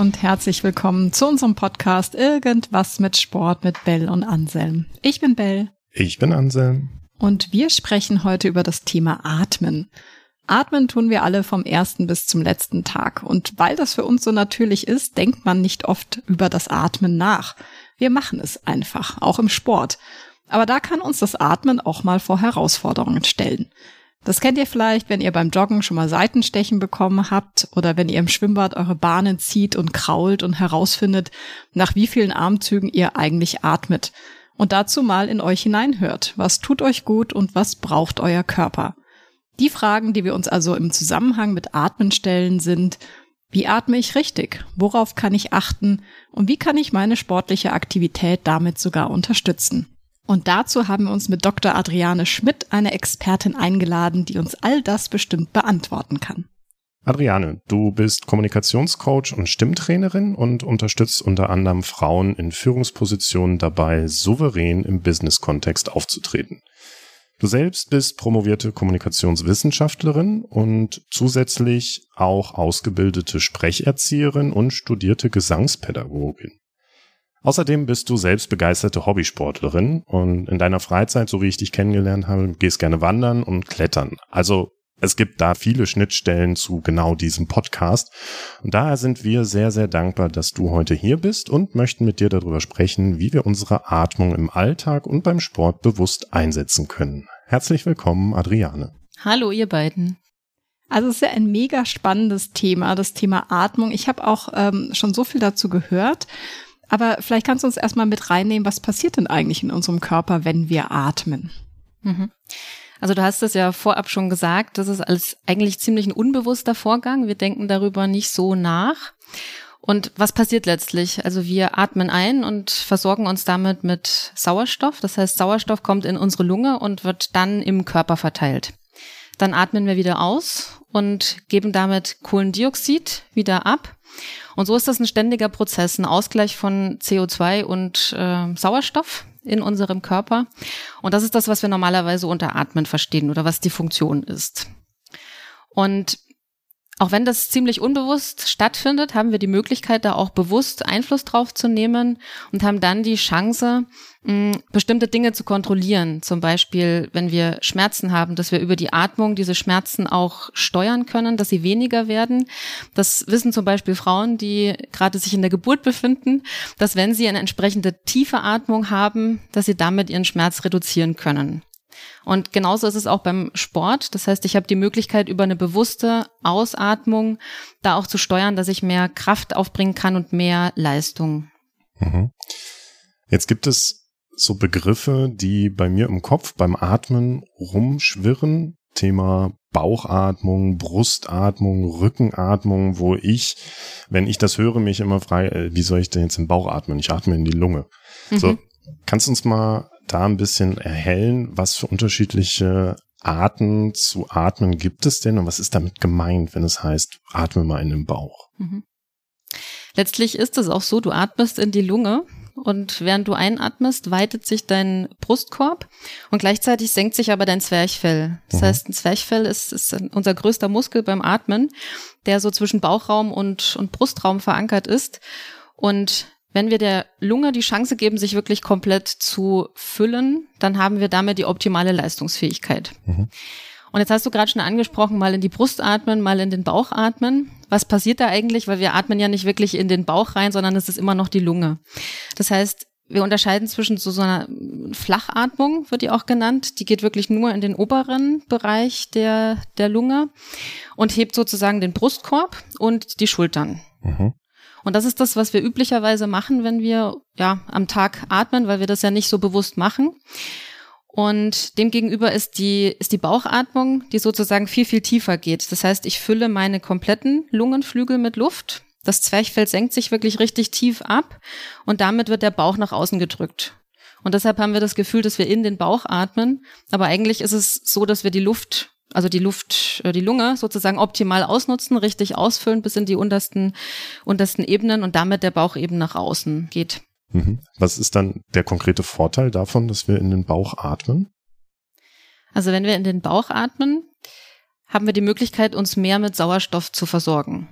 Und herzlich willkommen zu unserem Podcast Irgendwas mit Sport mit Bell und Anselm. Ich bin Bell. Ich bin Anselm. Und wir sprechen heute über das Thema Atmen. Atmen tun wir alle vom ersten bis zum letzten Tag. Und weil das für uns so natürlich ist, denkt man nicht oft über das Atmen nach. Wir machen es einfach, auch im Sport. Aber da kann uns das Atmen auch mal vor Herausforderungen stellen. Das kennt ihr vielleicht, wenn ihr beim Joggen schon mal Seitenstechen bekommen habt oder wenn ihr im Schwimmbad eure Bahnen zieht und krault und herausfindet, nach wie vielen Armzügen ihr eigentlich atmet. Und dazu mal in euch hineinhört. Was tut euch gut und was braucht euer Körper? Die Fragen, die wir uns also im Zusammenhang mit Atmen stellen, sind, wie atme ich richtig? Worauf kann ich achten? Und wie kann ich meine sportliche Aktivität damit sogar unterstützen? Und dazu haben wir uns mit Dr. Adriane Schmidt eine Expertin eingeladen, die uns all das bestimmt beantworten kann. Adriane, du bist Kommunikationscoach und Stimmtrainerin und unterstützt unter anderem Frauen in Führungspositionen dabei, souverän im Business-Kontext aufzutreten. Du selbst bist promovierte Kommunikationswissenschaftlerin und zusätzlich auch ausgebildete Sprecherzieherin und studierte Gesangspädagogin. Außerdem bist du selbst begeisterte Hobbysportlerin und in deiner Freizeit, so wie ich dich kennengelernt habe, gehst gerne wandern und klettern. Also es gibt da viele Schnittstellen zu genau diesem Podcast. Und daher sind wir sehr, sehr dankbar, dass du heute hier bist und möchten mit dir darüber sprechen, wie wir unsere Atmung im Alltag und beim Sport bewusst einsetzen können. Herzlich willkommen, Adriane. Hallo, ihr beiden. Also es ist ja ein mega spannendes Thema, das Thema Atmung. Ich habe auch ähm, schon so viel dazu gehört. Aber vielleicht kannst du uns erstmal mit reinnehmen, was passiert denn eigentlich in unserem Körper, wenn wir atmen? Mhm. Also du hast es ja vorab schon gesagt, das ist alles eigentlich ziemlich ein unbewusster Vorgang. Wir denken darüber nicht so nach. Und was passiert letztlich? Also wir atmen ein und versorgen uns damit mit Sauerstoff. Das heißt, Sauerstoff kommt in unsere Lunge und wird dann im Körper verteilt. Dann atmen wir wieder aus und geben damit Kohlendioxid wieder ab. Und so ist das ein ständiger Prozess, ein Ausgleich von CO2 und äh, Sauerstoff in unserem Körper. Und das ist das, was wir normalerweise unter Atmen verstehen oder was die Funktion ist. Und auch wenn das ziemlich unbewusst stattfindet, haben wir die Möglichkeit, da auch bewusst Einfluss drauf zu nehmen und haben dann die Chance, bestimmte Dinge zu kontrollieren. Zum Beispiel, wenn wir Schmerzen haben, dass wir über die Atmung diese Schmerzen auch steuern können, dass sie weniger werden. Das wissen zum Beispiel Frauen, die gerade sich in der Geburt befinden, dass wenn sie eine entsprechende tiefe Atmung haben, dass sie damit ihren Schmerz reduzieren können. Und genauso ist es auch beim Sport. Das heißt, ich habe die Möglichkeit, über eine bewusste Ausatmung da auch zu steuern, dass ich mehr Kraft aufbringen kann und mehr Leistung. Mhm. Jetzt gibt es so Begriffe, die bei mir im Kopf beim Atmen rumschwirren. Thema Bauchatmung, Brustatmung, Rückenatmung, wo ich, wenn ich das höre, mich immer frage, äh, wie soll ich denn jetzt im Bauch atmen? Ich atme in die Lunge. Mhm. So, kannst du uns mal da ein bisschen erhellen, was für unterschiedliche Arten zu atmen gibt es denn und was ist damit gemeint, wenn es heißt, atme mal in den Bauch? Mhm. Letztlich ist es auch so, du atmest in die Lunge und während du einatmest, weitet sich dein Brustkorb und gleichzeitig senkt sich aber dein Zwerchfell. Das mhm. heißt, ein Zwerchfell ist, ist unser größter Muskel beim Atmen, der so zwischen Bauchraum und, und Brustraum verankert ist. Und wenn wir der Lunge die Chance geben, sich wirklich komplett zu füllen, dann haben wir damit die optimale Leistungsfähigkeit. Mhm. Und jetzt hast du gerade schon angesprochen, mal in die Brust atmen, mal in den Bauch atmen. Was passiert da eigentlich? Weil wir atmen ja nicht wirklich in den Bauch rein, sondern es ist immer noch die Lunge. Das heißt, wir unterscheiden zwischen so, so einer Flachatmung, wird die auch genannt. Die geht wirklich nur in den oberen Bereich der, der Lunge und hebt sozusagen den Brustkorb und die Schultern. Mhm. Und das ist das, was wir üblicherweise machen, wenn wir ja am Tag atmen, weil wir das ja nicht so bewusst machen. Und demgegenüber ist die, ist die Bauchatmung, die sozusagen viel, viel tiefer geht. Das heißt, ich fülle meine kompletten Lungenflügel mit Luft. Das Zwerchfell senkt sich wirklich richtig tief ab und damit wird der Bauch nach außen gedrückt. Und deshalb haben wir das Gefühl, dass wir in den Bauch atmen. Aber eigentlich ist es so, dass wir die Luft also die Luft, äh, die Lunge sozusagen optimal ausnutzen, richtig ausfüllen bis in die untersten, untersten Ebenen und damit der Bauch eben nach außen geht. Mhm. Was ist dann der konkrete Vorteil davon, dass wir in den Bauch atmen? Also wenn wir in den Bauch atmen, haben wir die Möglichkeit, uns mehr mit Sauerstoff zu versorgen.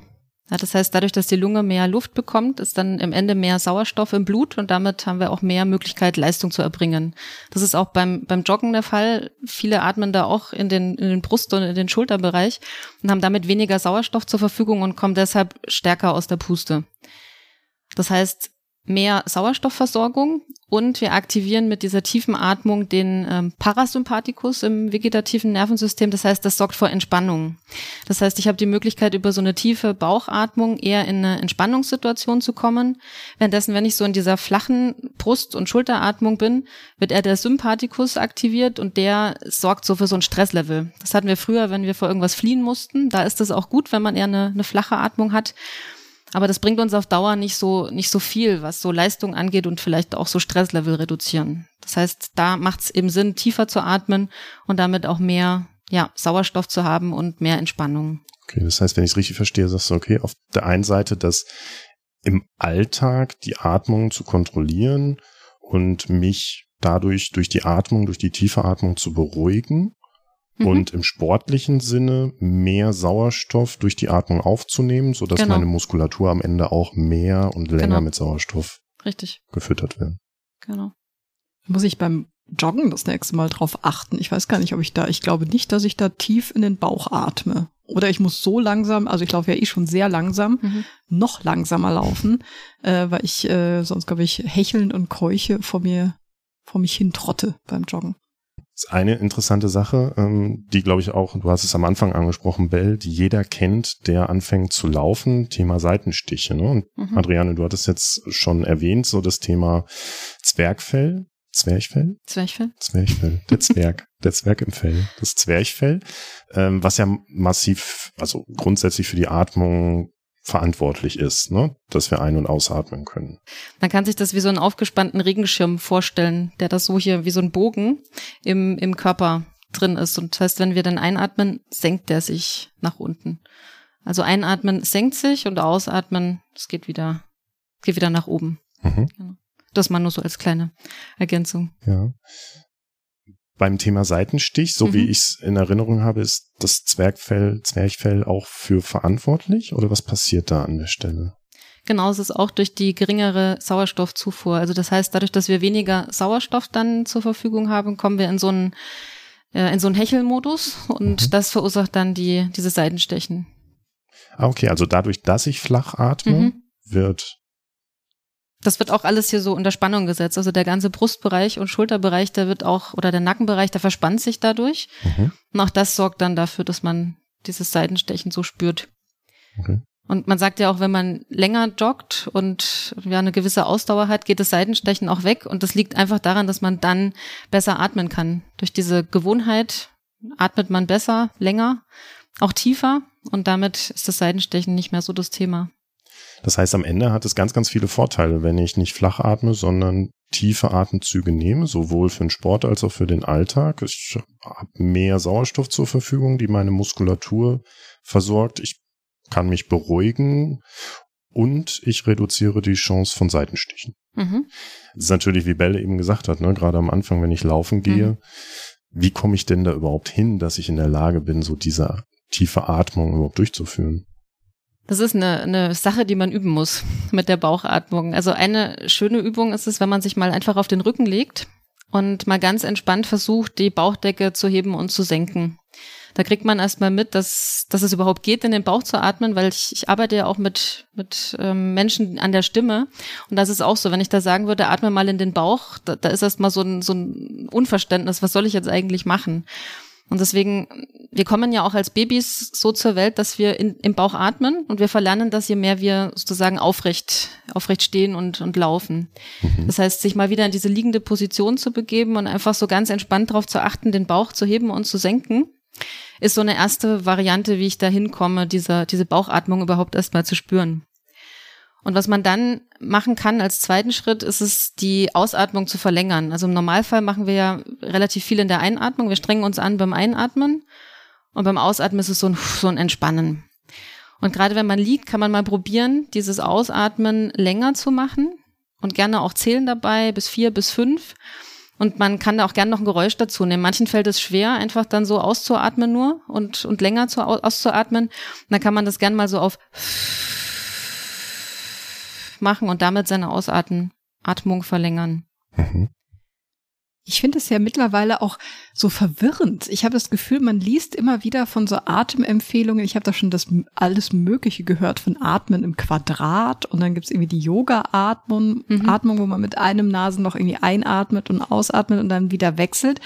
Ja, das heißt, dadurch, dass die Lunge mehr Luft bekommt, ist dann im Ende mehr Sauerstoff im Blut und damit haben wir auch mehr Möglichkeit, Leistung zu erbringen. Das ist auch beim, beim Joggen der Fall. Viele atmen da auch in den, in den Brust- und in den Schulterbereich und haben damit weniger Sauerstoff zur Verfügung und kommen deshalb stärker aus der Puste. Das heißt, mehr Sauerstoffversorgung und wir aktivieren mit dieser tiefen Atmung den ähm, Parasympathikus im vegetativen Nervensystem. Das heißt, das sorgt vor Entspannung. Das heißt, ich habe die Möglichkeit, über so eine tiefe Bauchatmung eher in eine Entspannungssituation zu kommen. Währenddessen, wenn ich so in dieser flachen Brust- und Schulteratmung bin, wird eher der Sympathikus aktiviert und der sorgt so für so ein Stresslevel. Das hatten wir früher, wenn wir vor irgendwas fliehen mussten. Da ist es auch gut, wenn man eher eine, eine flache Atmung hat. Aber das bringt uns auf Dauer nicht so, nicht so viel, was so Leistung angeht und vielleicht auch so Stresslevel reduzieren. Das heißt, da macht es eben Sinn, tiefer zu atmen und damit auch mehr ja, Sauerstoff zu haben und mehr Entspannung. Okay, das heißt, wenn ich es richtig verstehe, sagst du, okay, auf der einen Seite, dass im Alltag die Atmung zu kontrollieren und mich dadurch durch die Atmung, durch die tiefe Atmung zu beruhigen mhm. und im sportlichen Sinne mehr Sauerstoff durch die Atmung aufzunehmen, sodass genau. meine Muskulatur am Ende auch mehr und länger genau. mit Sauerstoff Richtig. gefüttert wird. Genau. Muss ich beim Joggen das nächste Mal drauf achten? Ich weiß gar nicht, ob ich da, ich glaube nicht, dass ich da tief in den Bauch atme. Oder ich muss so langsam, also ich laufe ja eh schon sehr langsam, mhm. noch langsamer laufen, äh, weil ich äh, sonst, glaube ich, hechelnd und keuche vor mir, vor mich hin trotte beim Joggen ist eine interessante Sache, ähm, die glaube ich auch, du hast es am Anfang angesprochen, Bell, die jeder kennt, der anfängt zu laufen, Thema Seitenstiche. Ne? Und mhm. Adriane, du hattest jetzt schon erwähnt, so das Thema Zwergfell. Zwerchfell? Zwerchfell? Zwerchfell. Der Zwerg. der Zwerg im Fell. Das Zwerchfell, ähm, was ja massiv, also grundsätzlich für die Atmung verantwortlich ist, ne? dass wir ein- und ausatmen können. Man kann sich das wie so einen aufgespannten Regenschirm vorstellen, der das so hier wie so ein Bogen im, im Körper drin ist. Und das heißt, wenn wir dann einatmen, senkt der sich nach unten. Also einatmen senkt sich und ausatmen, es geht wieder, geht wieder nach oben. Mhm. Genau. Das mal nur so als kleine Ergänzung. Ja beim Thema Seitenstich, so mhm. wie ich es in Erinnerung habe, ist das Zwergfell, Zwerchfell auch für verantwortlich oder was passiert da an der Stelle? Genau, es ist auch durch die geringere Sauerstoffzufuhr. Also das heißt, dadurch, dass wir weniger Sauerstoff dann zur Verfügung haben, kommen wir in so einen, äh, in so einen Hechelmodus und mhm. das verursacht dann die, diese Seitenstechen. Ah, okay, also dadurch, dass ich flach atme, mhm. wird das wird auch alles hier so unter Spannung gesetzt. Also der ganze Brustbereich und Schulterbereich, der wird auch, oder der Nackenbereich, der verspannt sich dadurch. Mhm. Und auch das sorgt dann dafür, dass man dieses Seitenstechen so spürt. Okay. Und man sagt ja auch, wenn man länger joggt und ja eine gewisse Ausdauer hat, geht das Seitenstechen auch weg. Und das liegt einfach daran, dass man dann besser atmen kann. Durch diese Gewohnheit atmet man besser, länger, auch tiefer. Und damit ist das Seitenstechen nicht mehr so das Thema. Das heißt, am Ende hat es ganz, ganz viele Vorteile, wenn ich nicht flach atme, sondern tiefe Atemzüge nehme, sowohl für den Sport als auch für den Alltag. Ich habe mehr Sauerstoff zur Verfügung, die meine Muskulatur versorgt. Ich kann mich beruhigen und ich reduziere die Chance von Seitenstichen. Mhm. Das ist natürlich, wie Belle eben gesagt hat, ne, gerade am Anfang, wenn ich laufen gehe, mhm. wie komme ich denn da überhaupt hin, dass ich in der Lage bin, so diese tiefe Atmung überhaupt durchzuführen? Das ist eine, eine Sache, die man üben muss mit der Bauchatmung. Also eine schöne Übung ist es, wenn man sich mal einfach auf den Rücken legt und mal ganz entspannt versucht, die Bauchdecke zu heben und zu senken. Da kriegt man erstmal mit, dass, dass es überhaupt geht, in den Bauch zu atmen, weil ich, ich arbeite ja auch mit, mit ähm, Menschen an der Stimme. Und das ist auch so, wenn ich da sagen würde, atme mal in den Bauch, da, da ist erstmal so ein, so ein Unverständnis, was soll ich jetzt eigentlich machen? Und deswegen, wir kommen ja auch als Babys so zur Welt, dass wir in, im Bauch atmen und wir verlernen das, je mehr wir sozusagen aufrecht, aufrecht stehen und, und laufen. Mhm. Das heißt, sich mal wieder in diese liegende Position zu begeben und einfach so ganz entspannt darauf zu achten, den Bauch zu heben und zu senken, ist so eine erste Variante, wie ich da hinkomme, diese, diese Bauchatmung überhaupt erstmal zu spüren. Und was man dann machen kann als zweiten Schritt, ist es, die Ausatmung zu verlängern. Also im Normalfall machen wir ja relativ viel in der Einatmung. Wir strengen uns an beim Einatmen und beim Ausatmen ist es so ein, so ein Entspannen. Und gerade wenn man liegt, kann man mal probieren, dieses Ausatmen länger zu machen und gerne auch zählen dabei bis vier, bis fünf. Und man kann da auch gerne noch ein Geräusch dazu nehmen. Manchen fällt es schwer, einfach dann so auszuatmen nur und, und länger zu, auszuatmen. Und dann kann man das gerne mal so auf machen und damit seine Ausatmung verlängern. Mhm. Ich finde es ja mittlerweile auch so verwirrend. Ich habe das Gefühl, man liest immer wieder von so Atemempfehlungen. Ich habe da schon das alles Mögliche gehört von Atmen im Quadrat und dann gibt's irgendwie die Yoga-Atmung, mhm. Atmung, wo man mit einem Nasen noch irgendwie einatmet und ausatmet und dann wieder wechselt.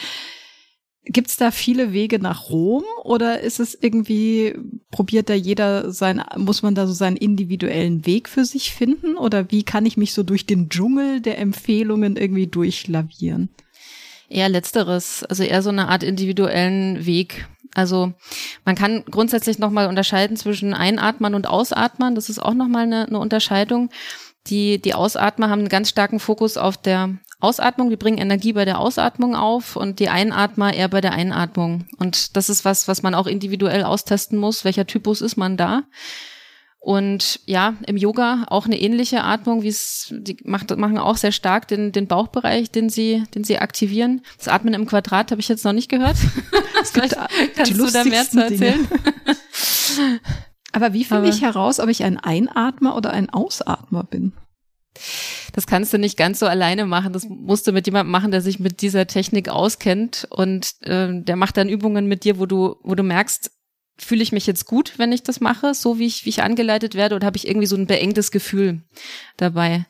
Gibt's da viele Wege nach Rom oder ist es irgendwie, probiert da jeder sein, muss man da so seinen individuellen Weg für sich finden oder wie kann ich mich so durch den Dschungel der Empfehlungen irgendwie durchlavieren? Eher letzteres, also eher so eine Art individuellen Weg. Also man kann grundsätzlich nochmal unterscheiden zwischen Einatmern und Ausatmern. Das ist auch nochmal eine, eine Unterscheidung. Die, die Ausatmer haben einen ganz starken Fokus auf der Ausatmung. Die bringen Energie bei der Ausatmung auf und die Einatmer eher bei der Einatmung. Und das ist was, was man auch individuell austesten muss. Welcher Typus ist man da? Und ja, im Yoga auch eine ähnliche Atmung, wie es, die macht, machen auch sehr stark den, den Bauchbereich, den sie, den sie aktivieren. Das Atmen im Quadrat habe ich jetzt noch nicht gehört. Vielleicht kannst du da mehr zu erzählen. Aber wie finde ich heraus, ob ich ein Einatmer oder ein Ausatmer bin? Das kannst du nicht ganz so alleine machen. Das musst du mit jemandem machen, der sich mit dieser Technik auskennt und äh, der macht dann Übungen mit dir, wo du, wo du merkst, fühle ich mich jetzt gut, wenn ich das mache, so wie ich, wie ich angeleitet werde, oder habe ich irgendwie so ein beengtes Gefühl dabei?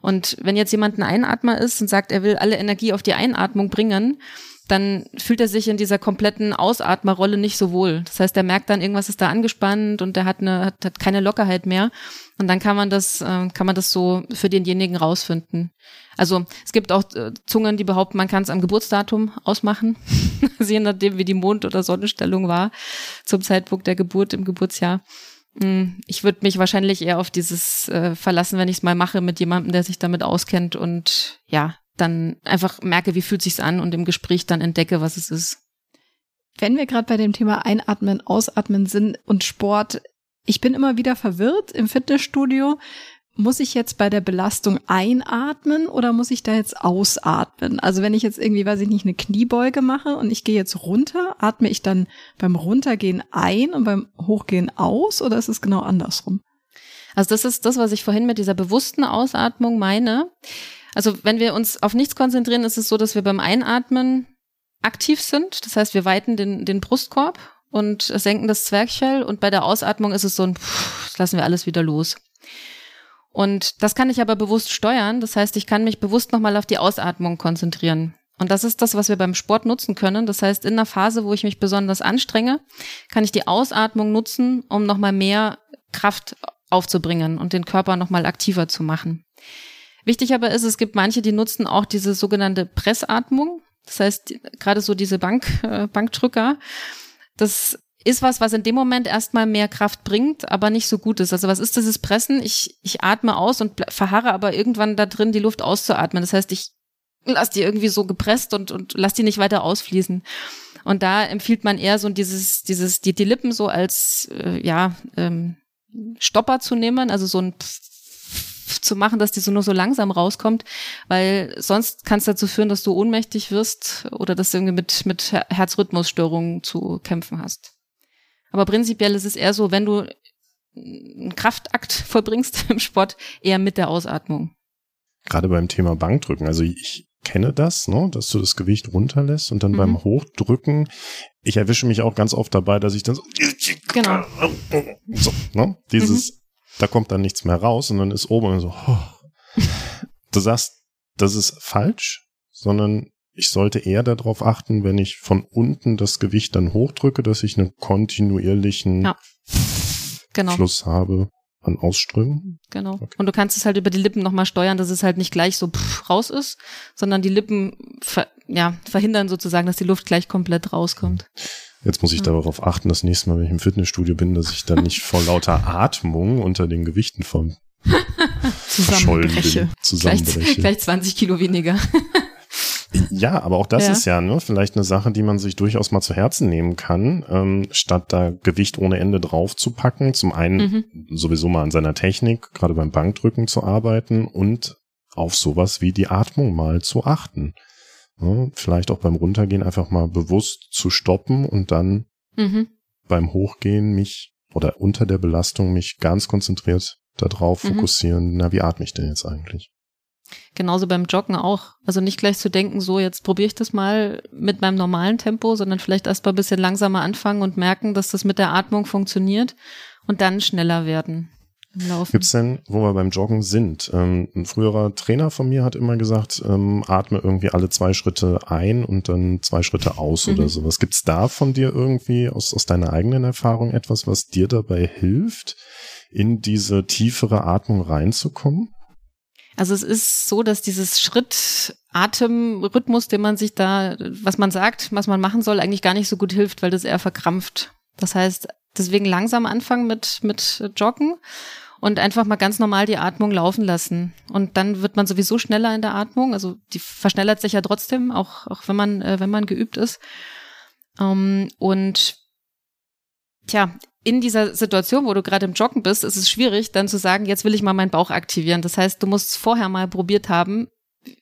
Und wenn jetzt jemand ein Einatmer ist und sagt, er will alle Energie auf die Einatmung bringen, dann fühlt er sich in dieser kompletten Ausatmerrolle nicht so wohl. Das heißt, er merkt dann, irgendwas ist da angespannt und er hat eine, hat, hat keine Lockerheit mehr. Und dann kann man das, äh, kann man das so für denjenigen rausfinden. Also es gibt auch äh, Zungen, die behaupten, man kann es am Geburtsdatum ausmachen, also je nachdem, wie die Mond- oder Sonnenstellung war zum Zeitpunkt der Geburt im Geburtsjahr. Hm, ich würde mich wahrscheinlich eher auf dieses äh, verlassen, wenn ich es mal mache mit jemandem, der sich damit auskennt und ja, dann einfach merke, wie fühlt sich's an und im Gespräch dann entdecke, was es ist. Wenn wir gerade bei dem Thema Einatmen, Ausatmen sind und Sport, ich bin immer wieder verwirrt im Fitnessstudio. Muss ich jetzt bei der Belastung einatmen oder muss ich da jetzt ausatmen? Also wenn ich jetzt irgendwie, weiß ich nicht, eine Kniebeuge mache und ich gehe jetzt runter, atme ich dann beim Runtergehen ein und beim Hochgehen aus oder ist es genau andersrum? Also das ist das, was ich vorhin mit dieser bewussten Ausatmung meine. Also wenn wir uns auf nichts konzentrieren, ist es so, dass wir beim Einatmen aktiv sind. Das heißt, wir weiten den, den Brustkorb und senken das Zwerchfell und bei der Ausatmung ist es so ein, pff, lassen wir alles wieder los. Und das kann ich aber bewusst steuern. Das heißt, ich kann mich bewusst nochmal auf die Ausatmung konzentrieren. Und das ist das, was wir beim Sport nutzen können. Das heißt, in einer Phase, wo ich mich besonders anstrenge, kann ich die Ausatmung nutzen, um nochmal mehr Kraft aufzubringen und den Körper nochmal aktiver zu machen. Wichtig aber ist, es gibt manche, die nutzen auch diese sogenannte Pressatmung. Das heißt, gerade so diese Bank, äh, Bankdrücker. Das ist was, was in dem Moment erstmal mehr Kraft bringt, aber nicht so gut ist. Also was ist dieses Pressen? Ich, ich atme aus und verharre aber irgendwann da drin, die Luft auszuatmen. Das heißt, ich lass die irgendwie so gepresst und, und lass die nicht weiter ausfließen. Und da empfiehlt man eher so dieses, dieses, die, die Lippen so als, äh, ja, ähm, Stopper zu nehmen, also so ein Pf zu machen, dass die so nur so langsam rauskommt, weil sonst kann es dazu führen, dass du ohnmächtig wirst oder dass du irgendwie mit, mit Herzrhythmusstörungen zu kämpfen hast. Aber prinzipiell ist es eher so, wenn du einen Kraftakt vollbringst im Sport, eher mit der Ausatmung. Gerade beim Thema Bankdrücken, also ich kenne das, ne, dass du das Gewicht runterlässt und dann mhm. beim Hochdrücken, ich erwische mich auch ganz oft dabei, dass ich dann so, genau. so ne, dieses, mhm. Da kommt dann nichts mehr raus und dann ist oben so, oh. du sagst, das ist falsch, sondern ich sollte eher darauf achten, wenn ich von unten das Gewicht dann hochdrücke, dass ich einen kontinuierlichen ja. genau. Fluss habe an Ausströmen. Genau. Okay. Und du kannst es halt über die Lippen nochmal steuern, dass es halt nicht gleich so pff, raus ist, sondern die Lippen ver ja, verhindern sozusagen, dass die Luft gleich komplett rauskommt. Jetzt muss ich ja. darauf achten, das nächste Mal, wenn ich im Fitnessstudio bin, dass ich dann nicht vor lauter Atmung unter den Gewichten vom Zusammenbreche. Zusammenbreche. Gleich, gleich 20 Kilo weniger. Ja, aber auch das ja. ist ja ne, vielleicht eine Sache, die man sich durchaus mal zu Herzen nehmen kann, ähm, statt da Gewicht ohne Ende drauf zu packen. Zum einen mhm. sowieso mal an seiner Technik, gerade beim Bankdrücken zu arbeiten und auf sowas wie die Atmung mal zu achten. Ja, vielleicht auch beim Runtergehen einfach mal bewusst zu stoppen und dann mhm. beim Hochgehen mich oder unter der Belastung mich ganz konzentriert darauf mhm. fokussieren, na, wie atme ich denn jetzt eigentlich? Genauso beim Joggen auch. Also nicht gleich zu denken, so jetzt probiere ich das mal mit meinem normalen Tempo, sondern vielleicht erst mal ein bisschen langsamer anfangen und merken, dass das mit der Atmung funktioniert und dann schneller werden. Gibt es denn, wo wir beim Joggen sind? Ähm, ein früherer Trainer von mir hat immer gesagt, ähm, atme irgendwie alle zwei Schritte ein und dann zwei Schritte aus mhm. oder sowas. Gibt es da von dir irgendwie aus, aus deiner eigenen Erfahrung etwas, was dir dabei hilft, in diese tiefere Atmung reinzukommen? Also es ist so, dass dieses Schritt-Atem-Rhythmus, den man sich da, was man sagt, was man machen soll, eigentlich gar nicht so gut hilft, weil das eher verkrampft. Das heißt, deswegen langsam anfangen mit, mit Joggen und einfach mal ganz normal die Atmung laufen lassen. Und dann wird man sowieso schneller in der Atmung. Also die verschnellert sich ja trotzdem, auch, auch wenn man, äh, wenn man geübt ist. Ähm, und tja, in dieser Situation, wo du gerade im Joggen bist, ist es schwierig, dann zu sagen, jetzt will ich mal meinen Bauch aktivieren. Das heißt, du musst vorher mal probiert haben,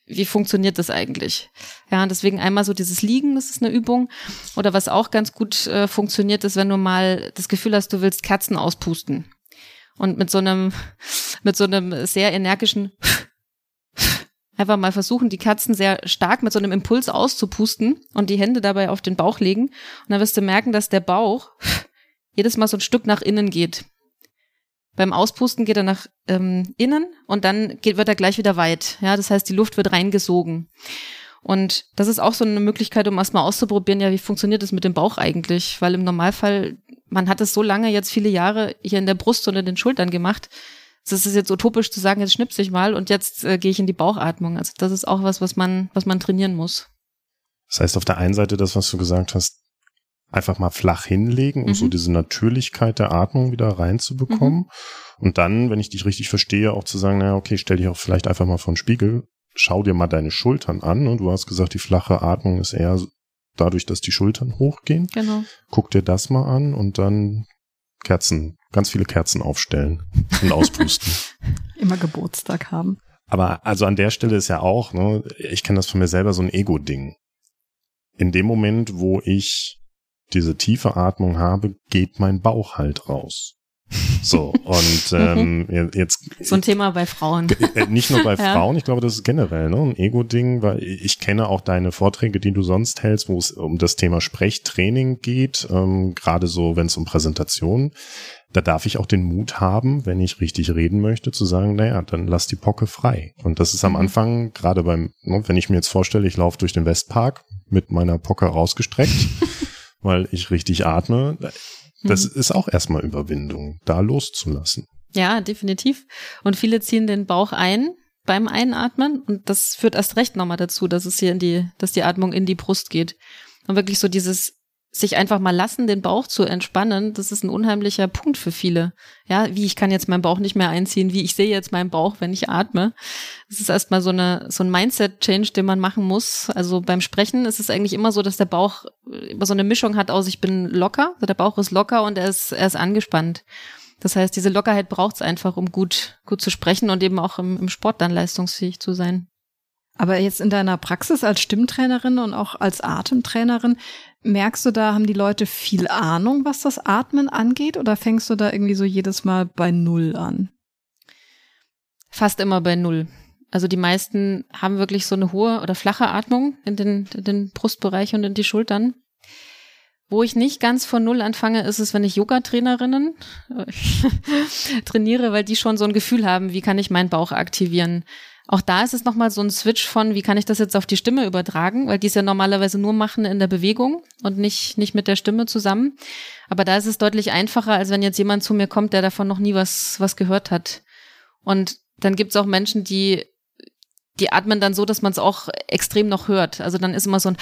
wie funktioniert das eigentlich? Ja, deswegen einmal so dieses Liegen, das ist eine Übung. Oder was auch ganz gut äh, funktioniert, ist, wenn du mal das Gefühl hast, du willst Kerzen auspusten und mit so einem, mit so einem sehr energischen einfach mal versuchen, die Katzen sehr stark mit so einem Impuls auszupusten und die Hände dabei auf den Bauch legen. Und dann wirst du merken, dass der Bauch jedes Mal so ein Stück nach innen geht. Beim Auspusten geht er nach ähm, innen und dann geht, wird er gleich wieder weit. Ja, das heißt, die Luft wird reingesogen. Und das ist auch so eine Möglichkeit, um erstmal auszuprobieren, ja, wie funktioniert das mit dem Bauch eigentlich? Weil im Normalfall, man hat es so lange jetzt viele Jahre hier in der Brust und in den Schultern gemacht. Das ist jetzt utopisch zu sagen, jetzt schnipse ich mal und jetzt äh, gehe ich in die Bauchatmung. Also das ist auch was, was man, was man trainieren muss. Das heißt, auf der einen Seite das, was du gesagt hast, einfach mal flach hinlegen, um mhm. so diese Natürlichkeit der Atmung wieder reinzubekommen. Mhm. Und dann, wenn ich dich richtig verstehe, auch zu sagen, naja, okay, stell dich auch vielleicht einfach mal vor den Spiegel schau dir mal deine Schultern an. Und du hast gesagt, die flache Atmung ist eher dadurch, dass die Schultern hochgehen. Genau. Guck dir das mal an und dann Kerzen, ganz viele Kerzen aufstellen und auspusten. Immer Geburtstag haben. Aber also an der Stelle ist ja auch, ne, ich kenne das von mir selber, so ein Ego-Ding. In dem Moment, wo ich diese tiefe Atmung habe, geht mein Bauch halt raus. So, und ähm, jetzt. So ein Thema bei Frauen. Äh, nicht nur bei ja. Frauen, ich glaube, das ist generell ne, ein Ego-Ding, weil ich kenne auch deine Vorträge, die du sonst hältst, wo es um das Thema Sprechtraining geht, ähm, gerade so, wenn es um Präsentationen. Da darf ich auch den Mut haben, wenn ich richtig reden möchte, zu sagen, naja, dann lass die Pocke frei. Und das ist am mhm. Anfang, gerade beim, ne, wenn ich mir jetzt vorstelle, ich laufe durch den Westpark mit meiner Pocke rausgestreckt, weil ich richtig atme, das mhm. ist auch erstmal Überwindung, da loszulassen. Ja, definitiv. Und viele ziehen den Bauch ein beim Einatmen und das führt erst recht nochmal dazu, dass es hier in die, dass die Atmung in die Brust geht. Und wirklich so dieses sich einfach mal lassen, den Bauch zu entspannen, das ist ein unheimlicher Punkt für viele. Ja, wie ich kann jetzt meinen Bauch nicht mehr einziehen, wie ich sehe jetzt meinen Bauch, wenn ich atme. Das ist erstmal so eine, so ein Mindset-Change, den man machen muss. Also beim Sprechen ist es eigentlich immer so, dass der Bauch immer so eine Mischung hat aus, ich bin locker, also der Bauch ist locker und er ist, er ist angespannt. Das heißt, diese Lockerheit braucht es einfach, um gut, gut zu sprechen und eben auch im, im Sport dann leistungsfähig zu sein. Aber jetzt in deiner Praxis als Stimmtrainerin und auch als Atemtrainerin, merkst du da, haben die Leute viel Ahnung, was das Atmen angeht, oder fängst du da irgendwie so jedes Mal bei Null an? Fast immer bei Null. Also die meisten haben wirklich so eine hohe oder flache Atmung in den, in den Brustbereich und in die Schultern. Wo ich nicht ganz von Null anfange, ist es, wenn ich Yoga-Trainerinnen trainiere, weil die schon so ein Gefühl haben, wie kann ich meinen Bauch aktivieren. Auch da ist es nochmal so ein Switch von, wie kann ich das jetzt auf die Stimme übertragen, weil die es ja normalerweise nur machen in der Bewegung und nicht, nicht mit der Stimme zusammen. Aber da ist es deutlich einfacher, als wenn jetzt jemand zu mir kommt, der davon noch nie was, was gehört hat. Und dann gibt es auch Menschen, die, die atmen dann so, dass man es auch extrem noch hört. Also dann ist immer so ein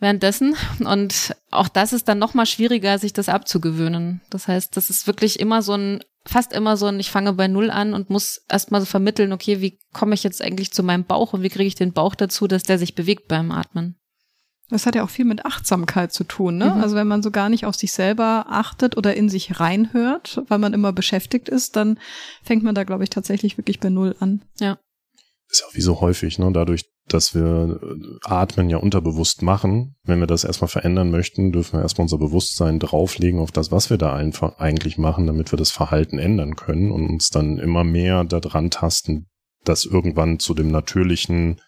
währenddessen. Und auch das ist dann nochmal schwieriger, sich das abzugewöhnen. Das heißt, das ist wirklich immer so ein fast immer so ein, ich fange bei Null an und muss erstmal so vermitteln, okay, wie komme ich jetzt eigentlich zu meinem Bauch und wie kriege ich den Bauch dazu, dass der sich bewegt beim Atmen. Das hat ja auch viel mit Achtsamkeit zu tun, ne? Mhm. Also wenn man so gar nicht auf sich selber achtet oder in sich reinhört, weil man immer beschäftigt ist, dann fängt man da, glaube ich, tatsächlich wirklich bei Null an. Ja. Ist ja auch wie so häufig, ne? Dadurch, dass wir äh, Atmen ja unterbewusst machen. Wenn wir das erstmal verändern möchten, dürfen wir erstmal unser Bewusstsein drauflegen auf das, was wir da einfach eigentlich machen, damit wir das Verhalten ändern können und uns dann immer mehr daran tasten, dass irgendwann zu dem natürlichen,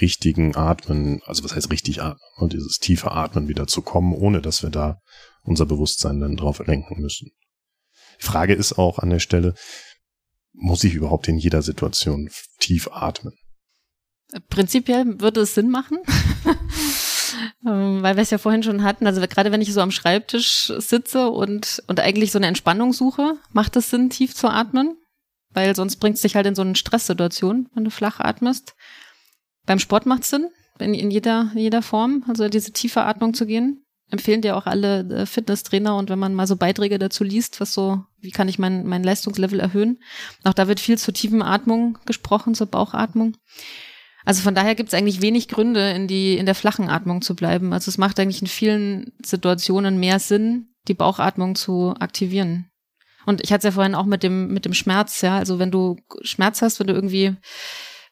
richtigen Atmen, also was heißt richtig atmen, und dieses tiefe Atmen wieder zu kommen, ohne dass wir da unser Bewusstsein dann drauf lenken müssen. Die Frage ist auch an der Stelle, muss ich überhaupt in jeder Situation tief atmen? Prinzipiell würde es Sinn machen, ähm, weil wir es ja vorhin schon hatten. Also gerade wenn ich so am Schreibtisch sitze und, und eigentlich so eine Entspannung suche, macht es Sinn, tief zu atmen, weil sonst bringt es dich halt in so eine Stresssituation, wenn du flach atmest. Beim Sport macht es Sinn, in, in, jeder, in jeder Form, also diese tiefe Atmung zu gehen. Empfehlen dir auch alle äh, Fitnesstrainer und wenn man mal so Beiträge dazu liest, was so, wie kann ich mein, mein Leistungslevel erhöhen. Auch da wird viel zur tiefen Atmung gesprochen, zur Bauchatmung. Also von daher gibt es eigentlich wenig Gründe, in die in der flachen Atmung zu bleiben. Also es macht eigentlich in vielen Situationen mehr Sinn, die Bauchatmung zu aktivieren. Und ich hatte es ja vorhin auch mit dem mit dem Schmerz, ja. Also wenn du Schmerz hast, wenn du irgendwie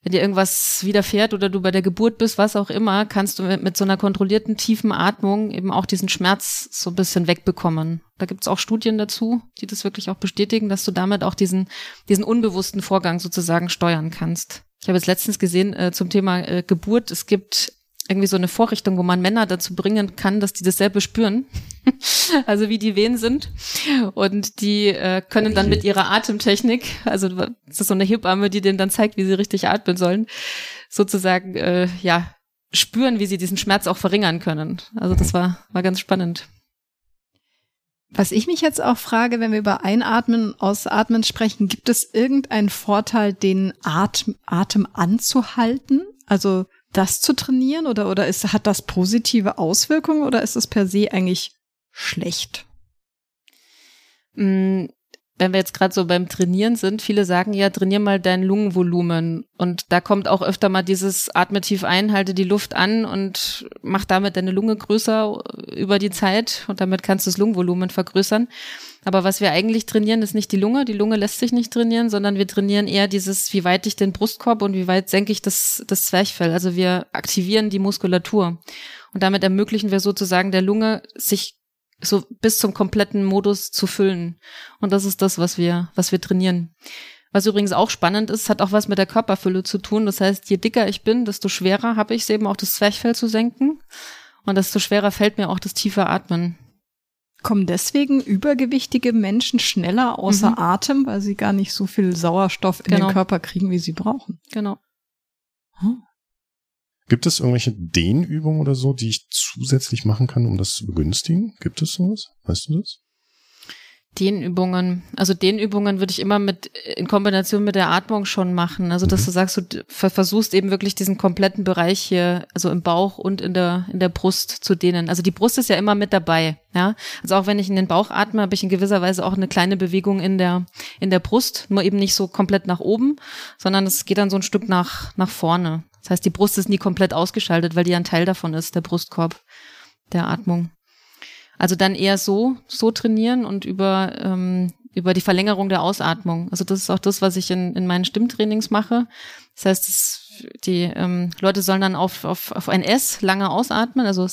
wenn dir irgendwas widerfährt oder du bei der Geburt bist, was auch immer, kannst du mit, mit so einer kontrollierten tiefen Atmung eben auch diesen Schmerz so ein bisschen wegbekommen. Da gibt es auch Studien dazu, die das wirklich auch bestätigen, dass du damit auch diesen, diesen unbewussten Vorgang sozusagen steuern kannst. Ich habe jetzt letztens gesehen äh, zum Thema äh, Geburt, es gibt irgendwie so eine Vorrichtung, wo man Männer dazu bringen kann, dass die dasselbe spüren. also wie die Wehen sind. Und die äh, können dann mit ihrer Atemtechnik, also das ist so eine Hebamme, die denen dann zeigt, wie sie richtig atmen sollen, sozusagen äh, ja spüren, wie sie diesen Schmerz auch verringern können. Also das war war ganz spannend. Was ich mich jetzt auch frage, wenn wir über Einatmen, Ausatmen sprechen, gibt es irgendeinen Vorteil, den Atem, Atem anzuhalten? Also das zu trainieren oder, oder ist, hat das positive Auswirkungen oder ist es per se eigentlich schlecht? Wenn wir jetzt gerade so beim Trainieren sind, viele sagen ja, trainier mal dein Lungenvolumen. Und da kommt auch öfter mal dieses Atme tief ein, halte die Luft an und mach damit deine Lunge größer über die Zeit und damit kannst du das Lungenvolumen vergrößern. Aber was wir eigentlich trainieren, ist nicht die Lunge. Die Lunge lässt sich nicht trainieren, sondern wir trainieren eher dieses, wie weit ich den Brustkorb und wie weit senke ich das, das Zwerchfell. Also wir aktivieren die Muskulatur. Und damit ermöglichen wir sozusagen der Lunge, sich so bis zum kompletten Modus zu füllen. Und das ist das, was wir, was wir trainieren. Was übrigens auch spannend ist, hat auch was mit der Körperfülle zu tun. Das heißt, je dicker ich bin, desto schwerer habe ich es eben auch das Zwerchfell zu senken. Und desto schwerer fällt mir auch das tiefe Atmen. Kommen deswegen übergewichtige Menschen schneller außer mhm. Atem, weil sie gar nicht so viel Sauerstoff in genau. den Körper kriegen, wie sie brauchen? Genau. Hm. Gibt es irgendwelche Dehnübungen oder so, die ich zusätzlich machen kann, um das zu begünstigen? Gibt es sowas? Weißt du das? Dehnübungen. Also Dehnübungen würde ich immer mit in Kombination mit der Atmung schon machen. Also dass mhm. du sagst, du versuchst eben wirklich diesen kompletten Bereich hier, also im Bauch und in der in der Brust zu dehnen. Also die Brust ist ja immer mit dabei, ja. Also auch wenn ich in den Bauch atme, habe ich in gewisser Weise auch eine kleine Bewegung in der in der Brust, nur eben nicht so komplett nach oben, sondern es geht dann so ein Stück nach nach vorne. Das heißt, die Brust ist nie komplett ausgeschaltet, weil die ein Teil davon ist, der Brustkorb der Atmung. Also dann eher so, so trainieren und über, ähm, über die Verlängerung der Ausatmung. Also das ist auch das, was ich in, in meinen Stimmtrainings mache. Das heißt, das, die ähm, Leute sollen dann auf, auf, auf ein S lange ausatmen, also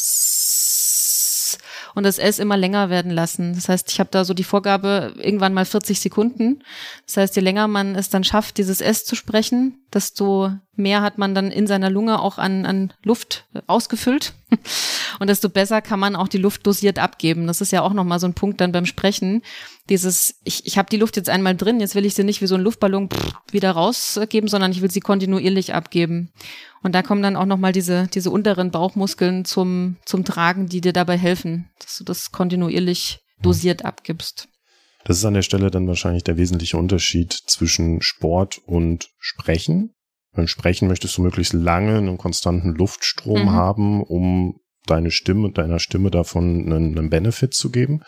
und das S immer länger werden lassen. Das heißt, ich habe da so die Vorgabe irgendwann mal 40 Sekunden. Das heißt, je länger man es dann schafft, dieses S zu sprechen, desto mehr hat man dann in seiner Lunge auch an, an Luft ausgefüllt. Und desto besser kann man auch die Luft dosiert abgeben. Das ist ja auch nochmal so ein Punkt dann beim Sprechen. Dieses, ich, ich habe die Luft jetzt einmal drin, jetzt will ich sie nicht wie so ein Luftballon wieder rausgeben, sondern ich will sie kontinuierlich abgeben. Und da kommen dann auch nochmal diese, diese unteren Bauchmuskeln zum, zum Tragen, die dir dabei helfen, dass du das kontinuierlich dosiert abgibst. Das ist an der Stelle dann wahrscheinlich der wesentliche Unterschied zwischen Sport und Sprechen. Beim Sprechen möchtest du möglichst lange einen konstanten Luftstrom mhm. haben, um deine Stimme, deiner Stimme davon einen, einen Benefit zu geben.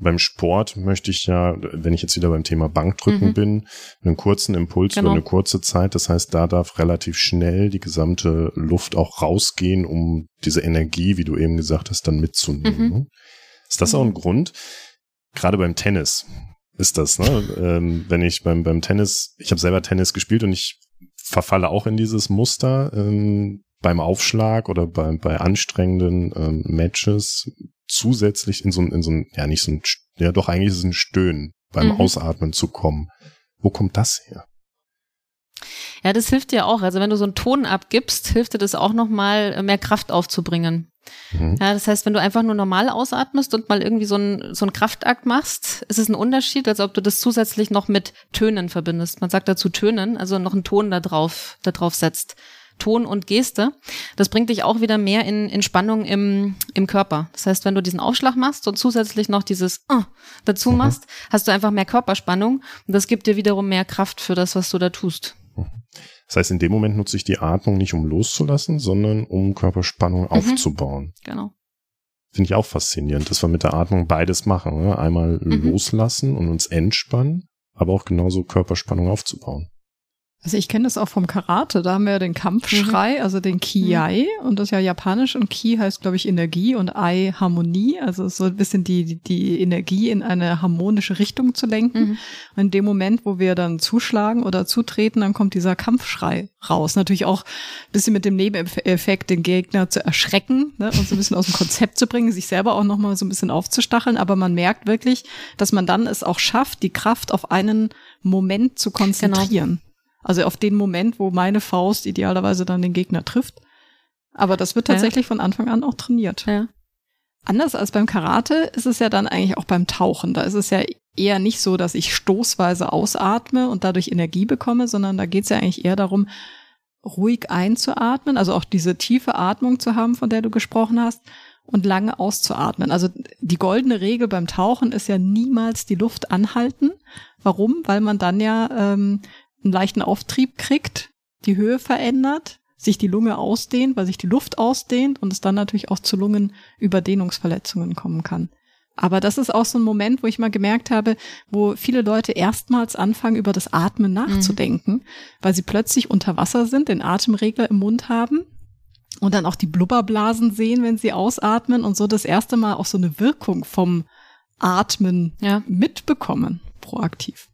Beim Sport möchte ich ja, wenn ich jetzt wieder beim Thema Bankdrücken mhm. bin, einen kurzen Impuls genau. über eine kurze Zeit. Das heißt, da darf relativ schnell die gesamte Luft auch rausgehen, um diese Energie, wie du eben gesagt hast, dann mitzunehmen. Mhm. Ne? Ist das auch ein Grund? Gerade beim Tennis ist das, ne? ähm, wenn ich beim, beim Tennis, ich habe selber Tennis gespielt und ich verfalle auch in dieses Muster. Ähm, beim Aufschlag oder bei, bei anstrengenden ähm, Matches zusätzlich in so ein, in so ein, ja nicht so ein, ja doch eigentlich ist es ein Stöhnen beim mhm. Ausatmen zu kommen. Wo kommt das her? Ja, das hilft dir auch. Also wenn du so einen Ton abgibst, hilft dir das auch nochmal äh, mehr Kraft aufzubringen. Mhm. Ja, das heißt, wenn du einfach nur normal ausatmest und mal irgendwie so einen, so einen Kraftakt machst, ist es ein Unterschied, als ob du das zusätzlich noch mit Tönen verbindest. Man sagt dazu Tönen, also noch einen Ton da drauf, da drauf setzt. Ton und Geste. Das bringt dich auch wieder mehr in, in Spannung im, im Körper. Das heißt, wenn du diesen Aufschlag machst und zusätzlich noch dieses uh, dazu mhm. machst, hast du einfach mehr Körperspannung und das gibt dir wiederum mehr Kraft für das, was du da tust. Das heißt, in dem Moment nutze ich die Atmung nicht, um loszulassen, sondern um Körperspannung mhm. aufzubauen. Genau. Finde ich auch faszinierend, dass wir mit der Atmung beides machen. Ne? Einmal mhm. loslassen und uns entspannen, aber auch genauso Körperspannung aufzubauen. Also ich kenne das auch vom Karate, da haben wir ja den Kampfschrei, mhm. also den Kiai mhm. und das ist ja japanisch und Ki heißt glaube ich Energie und Ai Harmonie, also so ein bisschen die die Energie in eine harmonische Richtung zu lenken. Mhm. Und in dem Moment, wo wir dann zuschlagen oder zutreten, dann kommt dieser Kampfschrei raus. Natürlich auch ein bisschen mit dem Nebeneffekt, den Gegner zu erschrecken ne, und so ein bisschen aus dem Konzept zu bringen, sich selber auch nochmal so ein bisschen aufzustacheln, aber man merkt wirklich, dass man dann es auch schafft, die Kraft auf einen Moment zu konzentrieren. Genau. Also auf den Moment, wo meine Faust idealerweise dann den Gegner trifft. Aber das wird tatsächlich ja. von Anfang an auch trainiert. Ja. Anders als beim Karate ist es ja dann eigentlich auch beim Tauchen. Da ist es ja eher nicht so, dass ich stoßweise ausatme und dadurch Energie bekomme, sondern da geht es ja eigentlich eher darum, ruhig einzuatmen, also auch diese tiefe Atmung zu haben, von der du gesprochen hast, und lange auszuatmen. Also die goldene Regel beim Tauchen ist ja niemals die Luft anhalten. Warum? Weil man dann ja ähm, einen leichten Auftrieb kriegt, die Höhe verändert, sich die Lunge ausdehnt, weil sich die Luft ausdehnt und es dann natürlich auch zu Lungenüberdehnungsverletzungen kommen kann. Aber das ist auch so ein Moment, wo ich mal gemerkt habe, wo viele Leute erstmals anfangen, über das Atmen nachzudenken, mhm. weil sie plötzlich unter Wasser sind, den Atemregler im Mund haben und dann auch die Blubberblasen sehen, wenn sie ausatmen und so das erste Mal auch so eine Wirkung vom Atmen ja. mitbekommen, proaktiv.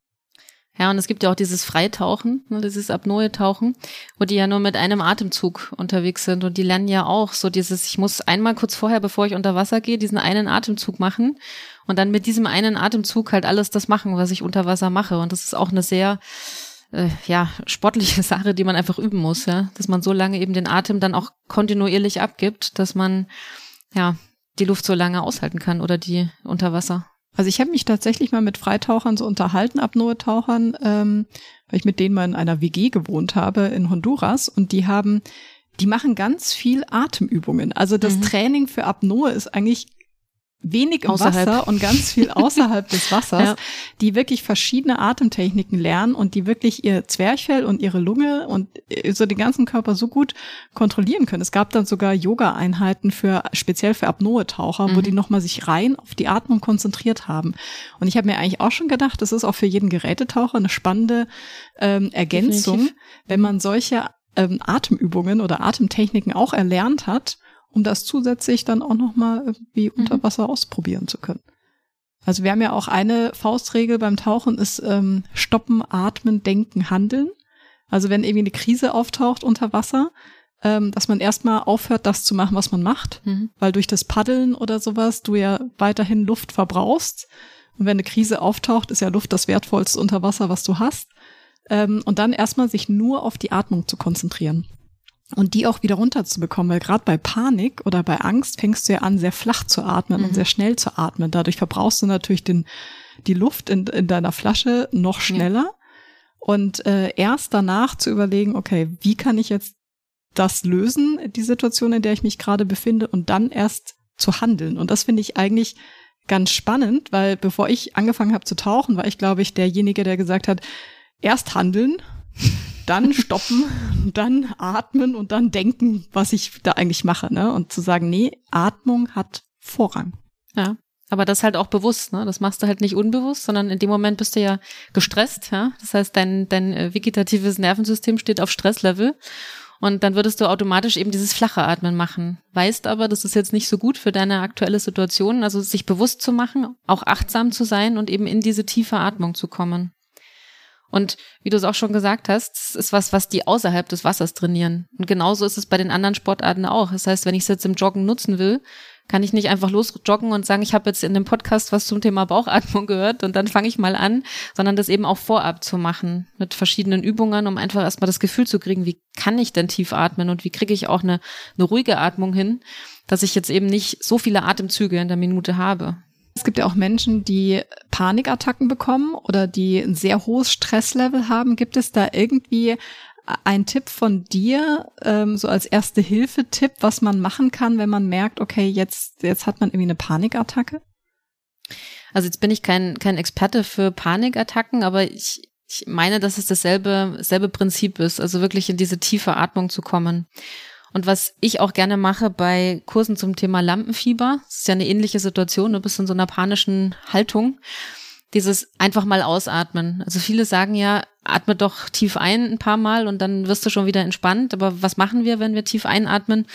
Ja, und es gibt ja auch dieses Freitauchen, ne, dieses Apnoe-Tauchen, wo die ja nur mit einem Atemzug unterwegs sind. Und die lernen ja auch so dieses, ich muss einmal kurz vorher, bevor ich unter Wasser gehe, diesen einen Atemzug machen und dann mit diesem einen Atemzug halt alles das machen, was ich unter Wasser mache. Und das ist auch eine sehr, äh, ja, sportliche Sache, die man einfach üben muss, ja. Dass man so lange eben den Atem dann auch kontinuierlich abgibt, dass man, ja, die Luft so lange aushalten kann oder die unter Wasser. Also ich habe mich tatsächlich mal mit Freitauchern so unterhalten, Apnoe-Tauchern, ähm, weil ich mit denen mal in einer WG gewohnt habe in Honduras und die haben, die machen ganz viel Atemübungen. Also das mhm. Training für Apnoe ist eigentlich wenig im außerhalb. Wasser und ganz viel außerhalb des Wassers, ja. die wirklich verschiedene Atemtechniken lernen und die wirklich ihr Zwerchfell und ihre Lunge und äh, so den ganzen Körper so gut kontrollieren können. Es gab dann sogar Yoga-Einheiten für speziell für Apnoe-Taucher, mhm. wo die nochmal sich rein auf die Atmung konzentriert haben. Und ich habe mir eigentlich auch schon gedacht, das ist auch für jeden Gerätetaucher eine spannende ähm, Ergänzung, Definitiv. wenn man solche ähm, Atemübungen oder Atemtechniken auch erlernt hat um das zusätzlich dann auch nochmal irgendwie mhm. unter Wasser ausprobieren zu können. Also wir haben ja auch eine Faustregel beim Tauchen ist ähm, stoppen, atmen, denken, handeln. Also wenn irgendwie eine Krise auftaucht unter Wasser, ähm, dass man erstmal aufhört, das zu machen, was man macht, mhm. weil durch das Paddeln oder sowas du ja weiterhin Luft verbrauchst. Und wenn eine Krise auftaucht, ist ja Luft das wertvollste unter Wasser, was du hast. Ähm, und dann erstmal sich nur auf die Atmung zu konzentrieren und die auch wieder runterzubekommen, weil gerade bei Panik oder bei Angst fängst du ja an, sehr flach zu atmen mhm. und sehr schnell zu atmen. Dadurch verbrauchst du natürlich den, die Luft in, in deiner Flasche noch schneller. Ja. Und äh, erst danach zu überlegen, okay, wie kann ich jetzt das lösen, die Situation, in der ich mich gerade befinde, und dann erst zu handeln. Und das finde ich eigentlich ganz spannend, weil bevor ich angefangen habe zu tauchen, war ich, glaube ich, derjenige, der gesagt hat, erst handeln dann stoppen, dann atmen und dann denken, was ich da eigentlich mache, ne? Und zu sagen, nee, Atmung hat Vorrang. Ja. Aber das halt auch bewusst, ne? Das machst du halt nicht unbewusst, sondern in dem Moment bist du ja gestresst, ja? Das heißt, dein, dein äh, vegetatives Nervensystem steht auf Stresslevel. Und dann würdest du automatisch eben dieses flache Atmen machen. Weißt aber, das ist jetzt nicht so gut für deine aktuelle Situation. Also sich bewusst zu machen, auch achtsam zu sein und eben in diese tiefe Atmung zu kommen. Und wie du es auch schon gesagt hast, es ist was, was die außerhalb des Wassers trainieren. Und genauso ist es bei den anderen Sportarten auch. Das heißt, wenn ich es jetzt im Joggen nutzen will, kann ich nicht einfach losjoggen und sagen, ich habe jetzt in dem Podcast was zum Thema Bauchatmung gehört und dann fange ich mal an, sondern das eben auch vorab zu machen mit verschiedenen Übungen, um einfach erstmal das Gefühl zu kriegen, wie kann ich denn tief atmen und wie kriege ich auch eine, eine ruhige Atmung hin, dass ich jetzt eben nicht so viele Atemzüge in der Minute habe. Es gibt ja auch Menschen, die Panikattacken bekommen oder die ein sehr hohes Stresslevel haben. Gibt es da irgendwie ein Tipp von dir, ähm, so als erste Hilfe-Tipp, was man machen kann, wenn man merkt, okay, jetzt, jetzt hat man irgendwie eine Panikattacke? Also jetzt bin ich kein, kein Experte für Panikattacken, aber ich, ich meine, dass es dasselbe, selbe Prinzip ist, also wirklich in diese tiefe Atmung zu kommen. Und was ich auch gerne mache bei Kursen zum Thema Lampenfieber, ist ja eine ähnliche Situation, du bist in so einer panischen Haltung, dieses einfach mal ausatmen. Also viele sagen ja, atme doch tief ein ein paar Mal und dann wirst du schon wieder entspannt. Aber was machen wir, wenn wir tief einatmen?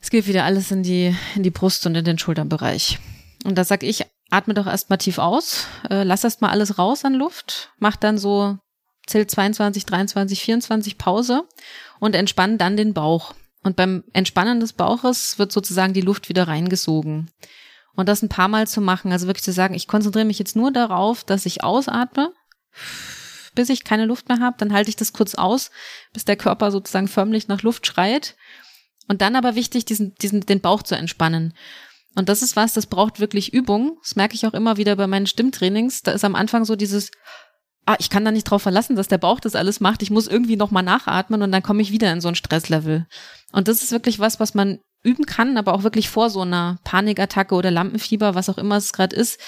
Es geht wieder alles in die, in die Brust und in den Schulternbereich. Und da sag ich, atme doch erstmal tief aus, äh, lass erstmal alles raus an Luft, mach dann so, zählt 22, 23, 24 Pause und entspann dann den Bauch. Und beim Entspannen des Bauches wird sozusagen die Luft wieder reingesogen. Und das ein paar Mal zu machen, also wirklich zu sagen, ich konzentriere mich jetzt nur darauf, dass ich ausatme, bis ich keine Luft mehr habe, dann halte ich das kurz aus, bis der Körper sozusagen förmlich nach Luft schreit. Und dann aber wichtig, diesen, diesen, den Bauch zu entspannen. Und das ist was, das braucht wirklich Übung. Das merke ich auch immer wieder bei meinen Stimmtrainings. Da ist am Anfang so dieses, ah, ich kann da nicht drauf verlassen, dass der Bauch das alles macht. Ich muss irgendwie nochmal nachatmen und dann komme ich wieder in so ein Stresslevel. Und das ist wirklich was, was man üben kann, aber auch wirklich vor so einer Panikattacke oder Lampenfieber, was auch immer es gerade ist,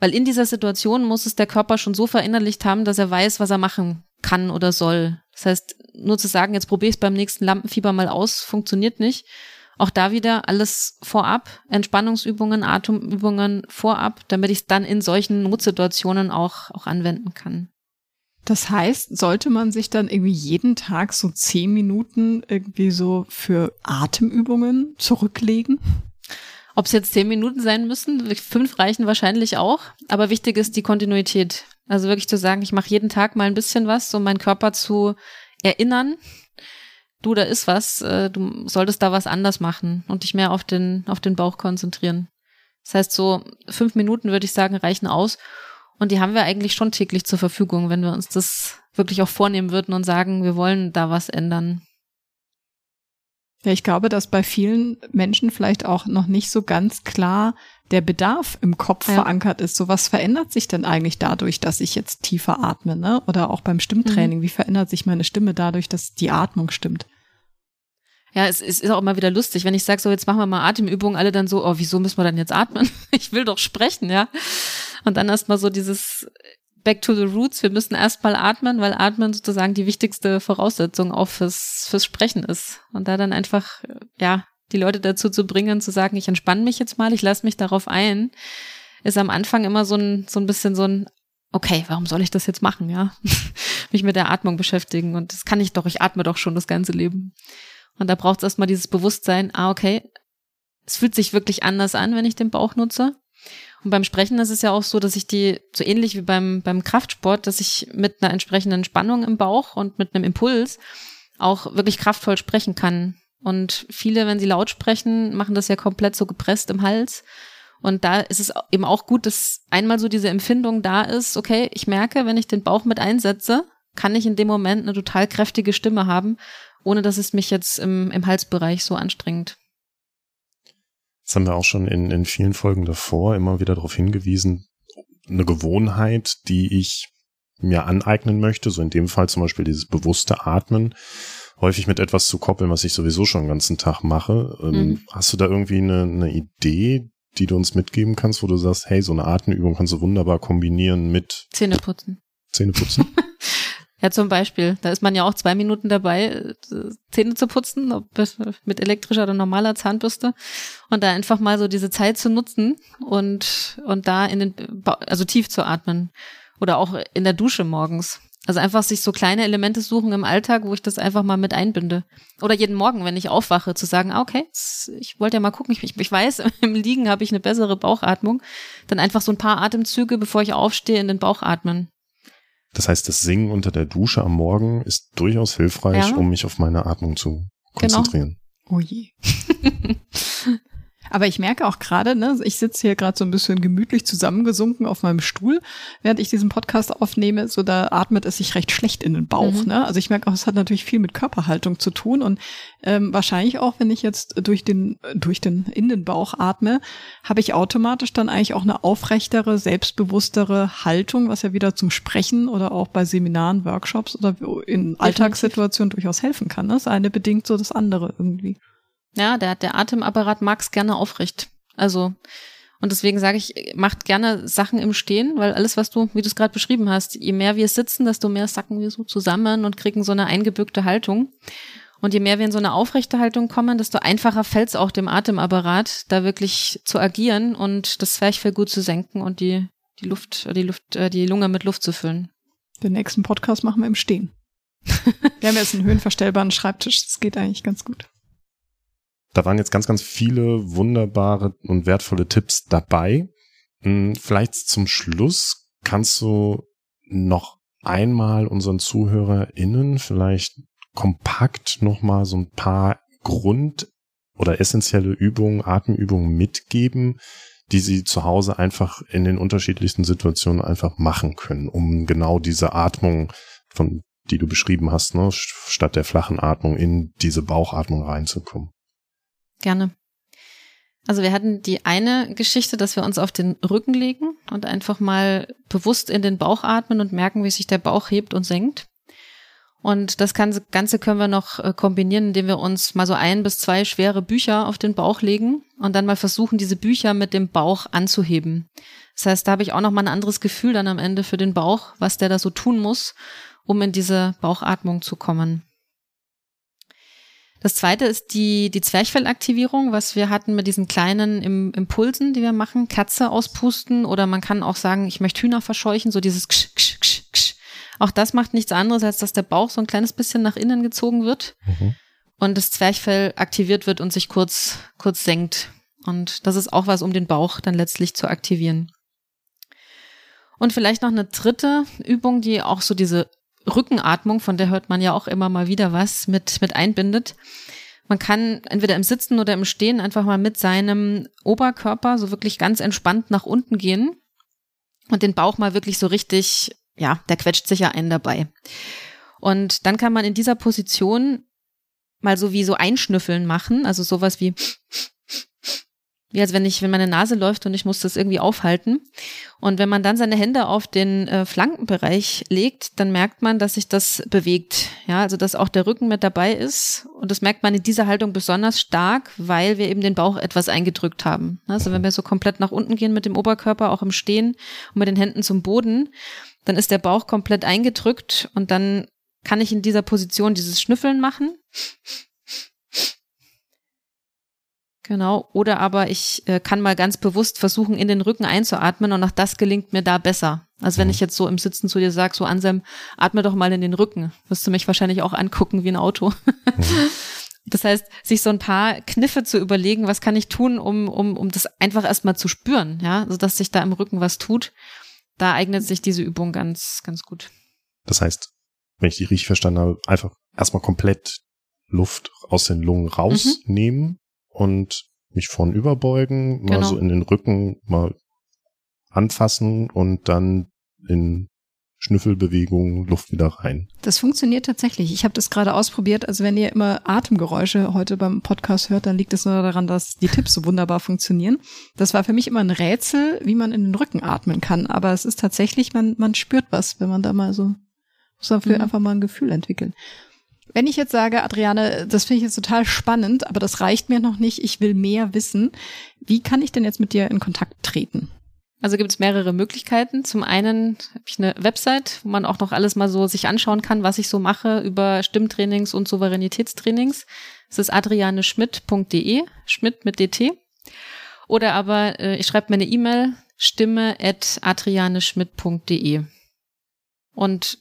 weil in dieser Situation muss es der Körper schon so verinnerlicht haben, dass er weiß, was er machen kann oder soll. Das heißt, nur zu sagen, jetzt probiere ich es beim nächsten Lampenfieber mal aus, funktioniert nicht. Auch da wieder alles vorab, Entspannungsübungen, Atemübungen vorab, damit ich es dann in solchen Notsituationen auch, auch anwenden kann. Das heißt, sollte man sich dann irgendwie jeden Tag so zehn Minuten irgendwie so für Atemübungen zurücklegen? Ob es jetzt zehn Minuten sein müssen, fünf reichen wahrscheinlich auch. Aber wichtig ist die Kontinuität. Also wirklich zu sagen, ich mache jeden Tag mal ein bisschen was, um meinen Körper zu erinnern, du, da ist was, äh, du solltest da was anders machen und dich mehr auf den, auf den Bauch konzentrieren. Das heißt, so fünf Minuten würde ich sagen, reichen aus. Und die haben wir eigentlich schon täglich zur Verfügung, wenn wir uns das wirklich auch vornehmen würden und sagen, wir wollen da was ändern. Ja, ich glaube, dass bei vielen Menschen vielleicht auch noch nicht so ganz klar der Bedarf im Kopf ja. verankert ist. So was verändert sich denn eigentlich dadurch, dass ich jetzt tiefer atme, ne? Oder auch beim Stimmtraining, mhm. wie verändert sich meine Stimme dadurch, dass die Atmung stimmt? Ja, es, es ist auch immer wieder lustig, wenn ich sage, so jetzt machen wir mal Atemübungen, alle dann so, oh, wieso müssen wir dann jetzt atmen? Ich will doch sprechen, ja. Und dann erstmal so dieses back to the roots. Wir müssen erstmal atmen, weil atmen sozusagen die wichtigste Voraussetzung auch fürs, fürs Sprechen ist. Und da dann einfach, ja, die Leute dazu zu bringen, zu sagen, ich entspanne mich jetzt mal, ich lasse mich darauf ein, ist am Anfang immer so ein, so ein bisschen so ein, okay, warum soll ich das jetzt machen, ja? mich mit der Atmung beschäftigen. Und das kann ich doch, ich atme doch schon das ganze Leben. Und da braucht es erstmal dieses Bewusstsein, ah, okay, es fühlt sich wirklich anders an, wenn ich den Bauch nutze. Und beim Sprechen ist es ja auch so, dass ich die, so ähnlich wie beim, beim Kraftsport, dass ich mit einer entsprechenden Spannung im Bauch und mit einem Impuls auch wirklich kraftvoll sprechen kann. Und viele, wenn sie laut sprechen, machen das ja komplett so gepresst im Hals. Und da ist es eben auch gut, dass einmal so diese Empfindung da ist, okay, ich merke, wenn ich den Bauch mit einsetze, kann ich in dem Moment eine total kräftige Stimme haben, ohne dass es mich jetzt im, im Halsbereich so anstrengt. Das haben wir auch schon in, in vielen Folgen davor immer wieder darauf hingewiesen. Eine Gewohnheit, die ich mir aneignen möchte, so in dem Fall zum Beispiel dieses bewusste Atmen, häufig mit etwas zu koppeln, was ich sowieso schon den ganzen Tag mache. Ähm, mhm. Hast du da irgendwie eine, eine Idee, die du uns mitgeben kannst, wo du sagst, hey, so eine Atemübung kannst du wunderbar kombinieren mit Zähneputzen. Zähneputzen? Ja, zum Beispiel. Da ist man ja auch zwei Minuten dabei, äh, Zähne zu putzen, ob mit elektrischer oder normaler Zahnbürste. Und da einfach mal so diese Zeit zu nutzen und, und da in den, also tief zu atmen. Oder auch in der Dusche morgens. Also einfach sich so kleine Elemente suchen im Alltag, wo ich das einfach mal mit einbinde. Oder jeden Morgen, wenn ich aufwache, zu sagen, ah, okay, ich wollte ja mal gucken, ich, ich weiß, im Liegen habe ich eine bessere Bauchatmung. Dann einfach so ein paar Atemzüge, bevor ich aufstehe, in den Bauch atmen. Das heißt, das Singen unter der Dusche am Morgen ist durchaus hilfreich, Ja. um mich auf meine Atmung zu Genau. konzentrieren. Oh je. Aber ich merke auch gerade, ne, ich sitze hier gerade so ein bisschen gemütlich zusammengesunken auf meinem Stuhl, während ich diesen Podcast aufnehme, so da atmet es sich recht schlecht in den Bauch. Mhm. Ne? Also ich merke auch, es hat natürlich viel mit Körperhaltung zu tun und ähm, wahrscheinlich auch, wenn ich jetzt durch den durch den in den Bauch atme, habe ich automatisch dann eigentlich auch eine aufrechtere, selbstbewusstere Haltung, was ja wieder zum Sprechen oder auch bei Seminaren, Workshops oder in Alltagssituationen durchaus helfen kann. Ne? Das eine bedingt so das andere irgendwie. Ja, der, der Atemapparat mag's gerne aufrecht. Also, und deswegen sage ich, macht gerne Sachen im Stehen, weil alles, was du, wie du es gerade beschrieben hast, je mehr wir sitzen, desto mehr sacken wir so zusammen und kriegen so eine eingebückte Haltung. Und je mehr wir in so eine aufrechte Haltung kommen, desto einfacher fällt es auch dem Atemapparat, da wirklich zu agieren und das Zwerchfell gut zu senken und die, die Luft, die Luft, äh, die Lunge mit Luft zu füllen. Den nächsten Podcast machen wir im Stehen. wir haben jetzt einen höhenverstellbaren Schreibtisch. Das geht eigentlich ganz gut. Da waren jetzt ganz, ganz viele wunderbare und wertvolle Tipps dabei. Hm, Vielleicht zum Schluss kannst du noch einmal unseren ZuhörerInnen vielleicht kompakt nochmal so ein paar Grund- oder essentielle Übungen, Atemübungen mitgeben, die sie zu Hause einfach in den unterschiedlichsten Situationen einfach machen können, um genau diese Atmung, von die du beschrieben hast, ne, statt der flachen Atmung in diese Bauchatmung reinzukommen. Gerne. Also wir hatten die eine Geschichte, dass wir uns auf den Rücken legen und einfach mal bewusst in den Bauch atmen und merken, wie sich der Bauch hebt und senkt. Und das Ganze können wir noch äh, kombinieren, indem wir uns mal so ein bis zwei schwere Bücher auf den Bauch legen und dann mal versuchen, diese Bücher mit dem Bauch anzuheben. Das heißt, da habe ich auch noch mal ein anderes Gefühl dann am Ende für den Bauch, was der da so tun muss, um in diese Bauchatmung zu kommen. Das zweite ist die, die Zwerchfellaktivierung, was wir hatten mit diesen kleinen Im Impulsen, die wir machen, Katze auspusten oder man kann auch sagen, ich möchte Hühner verscheuchen, so dieses ksch, ksch, ksch, ksch. Auch das macht nichts anderes, als dass der Bauch so ein kleines bisschen nach innen gezogen wird Mhm. und das Zwerchfell aktiviert wird und sich kurz, kurz senkt. Und das ist auch was, um den Bauch dann letztlich zu aktivieren. Und vielleicht noch eine dritte Übung, die auch so diese Rückenatmung, von der hört man ja auch immer mal wieder was, mit, mit einbindet. Man kann entweder im Sitzen oder im Stehen einfach mal mit seinem Oberkörper so wirklich ganz entspannt nach unten gehen und den Bauch mal wirklich so richtig, ja, der quetscht sich ja einen dabei. Und dann kann man in dieser Position mal so wie so Einschnüffeln machen, also sowas wie wie als wenn ich, wenn meine Nase läuft und ich muss das irgendwie aufhalten. Und wenn man dann seine Hände auf den äh, Flankenbereich legt, dann merkt man, dass sich das bewegt. Ja, also dass auch der Rücken mit dabei ist. Und das merkt man in dieser Haltung besonders stark, weil wir eben den Bauch etwas eingedrückt haben. Also wenn wir so komplett nach unten gehen mit dem Oberkörper, auch im Stehen und mit den Händen zum Boden, dann ist der Bauch komplett eingedrückt und dann kann ich in dieser Position dieses Schnüffeln machen. Genau, oder aber ich äh, kann mal ganz bewusst versuchen, in den Rücken einzuatmen und auch das gelingt mir da besser. Also wenn ich jetzt so im Sitzen zu dir sage, so Anselm, atme doch mal in den Rücken, wirst du mich wahrscheinlich auch angucken wie ein Auto. Das heißt, sich so ein paar Kniffe zu überlegen, was kann ich tun, um, um, um das einfach erstmal zu spüren, ja, so dass sich da im Rücken was tut. Da eignet sich diese Übung ganz, ganz gut. Das heißt, wenn ich die richtig verstanden habe, einfach erstmal komplett Luft aus den Lungen rausnehmen und mich vorn überbeugen, mal Genau. so in den Rücken mal anfassen und dann in Schnüffelbewegungen Luft wieder rein. Das funktioniert tatsächlich. Ich habe das gerade ausprobiert. Also wenn ihr immer Atemgeräusche heute beim Podcast hört, dann liegt es nur daran, dass die Tipps so wunderbar funktionieren. Das war für mich immer ein Rätsel, wie man in den Rücken atmen kann. Aber es ist tatsächlich, man, man spürt was, wenn man da mal so, muss dafür Mhm. einfach mal ein Gefühl entwickeln. Wenn ich jetzt sage, Adriane, das finde ich jetzt total spannend, aber das reicht mir noch nicht, ich will mehr wissen. Wie kann ich denn jetzt mit dir in Kontakt treten? Also gibt es mehrere Möglichkeiten. Zum einen habe ich eine Website, wo man auch noch alles mal so sich anschauen kann, was ich so mache über Stimmtrainings und Souveränitätstrainings. Es ist adrianeschmidt.de, Schmidt mit DT. Oder aber äh, ich schreibe mir eine E-Mail, stimme at adrianeschmidt.de. Und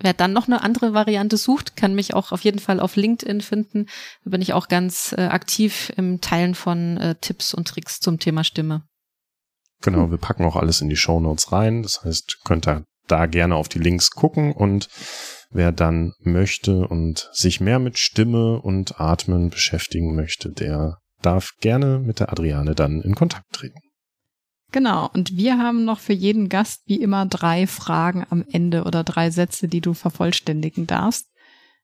wer dann noch eine andere Variante sucht, kann mich auch auf jeden Fall auf LinkedIn finden. Da bin ich auch ganz äh, aktiv im Teilen von äh, Tipps und Tricks zum Thema Stimme. Genau, wir packen auch alles in die Shownotes rein. Das heißt, könnt ihr da gerne auf die Links gucken und wer dann möchte und sich mehr mit Stimme und Atmen beschäftigen möchte, der darf gerne mit der Adriane dann in Kontakt treten. Genau, und wir haben noch für jeden Gast wie immer drei Fragen am Ende oder drei Sätze, die du vervollständigen darfst.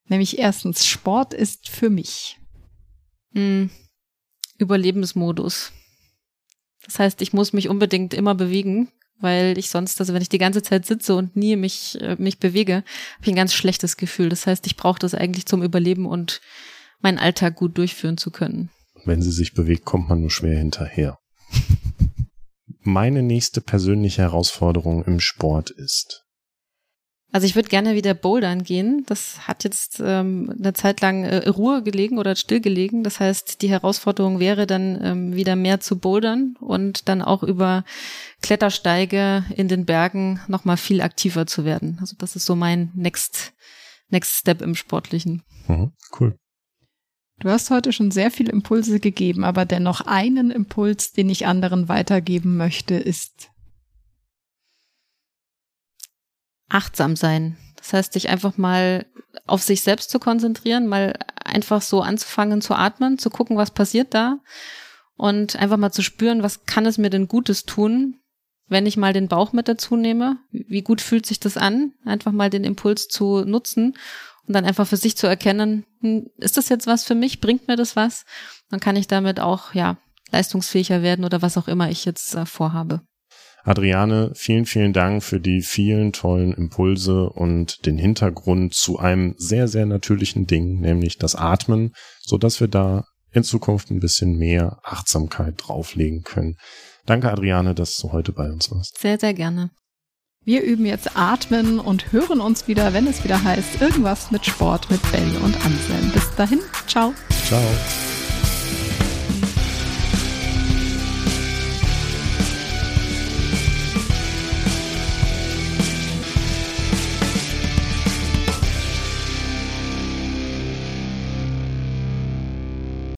Nämlich erstens, Sport ist für mich. Hm. Überlebensmodus. Das heißt, ich muss mich unbedingt immer bewegen, weil ich sonst, also wenn ich die ganze Zeit sitze und nie mich, äh, mich bewege, habe ich ein ganz schlechtes Gefühl. Das heißt, ich brauche das eigentlich zum Überleben und meinen Alltag gut durchführen zu können. Wenn sie sich bewegt, kommt man nur schwer hinterher. Meine nächste persönliche Herausforderung im Sport ist. Also ich würde gerne wieder bouldern gehen. Das hat jetzt ähm, eine Zeit lang äh, Ruhe gelegen oder stillgelegen. Das heißt, die Herausforderung wäre dann ähm, wieder mehr zu bouldern und dann auch über Klettersteige in den Bergen nochmal viel aktiver zu werden. Also das ist so mein Next, Next Step im Sportlichen. Mhm, cool. Du hast heute schon sehr viele Impulse gegeben, aber dennoch einen Impuls, den ich anderen weitergeben möchte, ist achtsam sein. Das heißt, sich einfach mal auf sich selbst zu konzentrieren, mal einfach so anzufangen zu atmen, zu gucken, was passiert da und einfach mal zu spüren, was kann es mir denn Gutes tun, wenn ich mal den Bauch mit dazu nehme. Wie gut fühlt sich das an? Einfach mal den Impuls zu nutzen und dann einfach für sich zu erkennen, hm, ist das jetzt was für mich? Bringt mir das was? Dann kann ich damit auch, ja, leistungsfähiger werden oder was auch immer ich jetzt äh, vorhabe. Adriane, vielen, vielen Dank für die vielen tollen Impulse und den Hintergrund zu einem sehr, sehr natürlichen Ding, nämlich das Atmen, so dass wir da in Zukunft ein bisschen mehr Achtsamkeit drauflegen können. Danke, Adriane, dass du heute bei uns warst. Sehr, sehr gerne. Wir üben jetzt Atmen und hören uns wieder, wenn es wieder heißt, irgendwas mit Sport mit Ben und Anselm. Bis dahin, ciao. Ciao.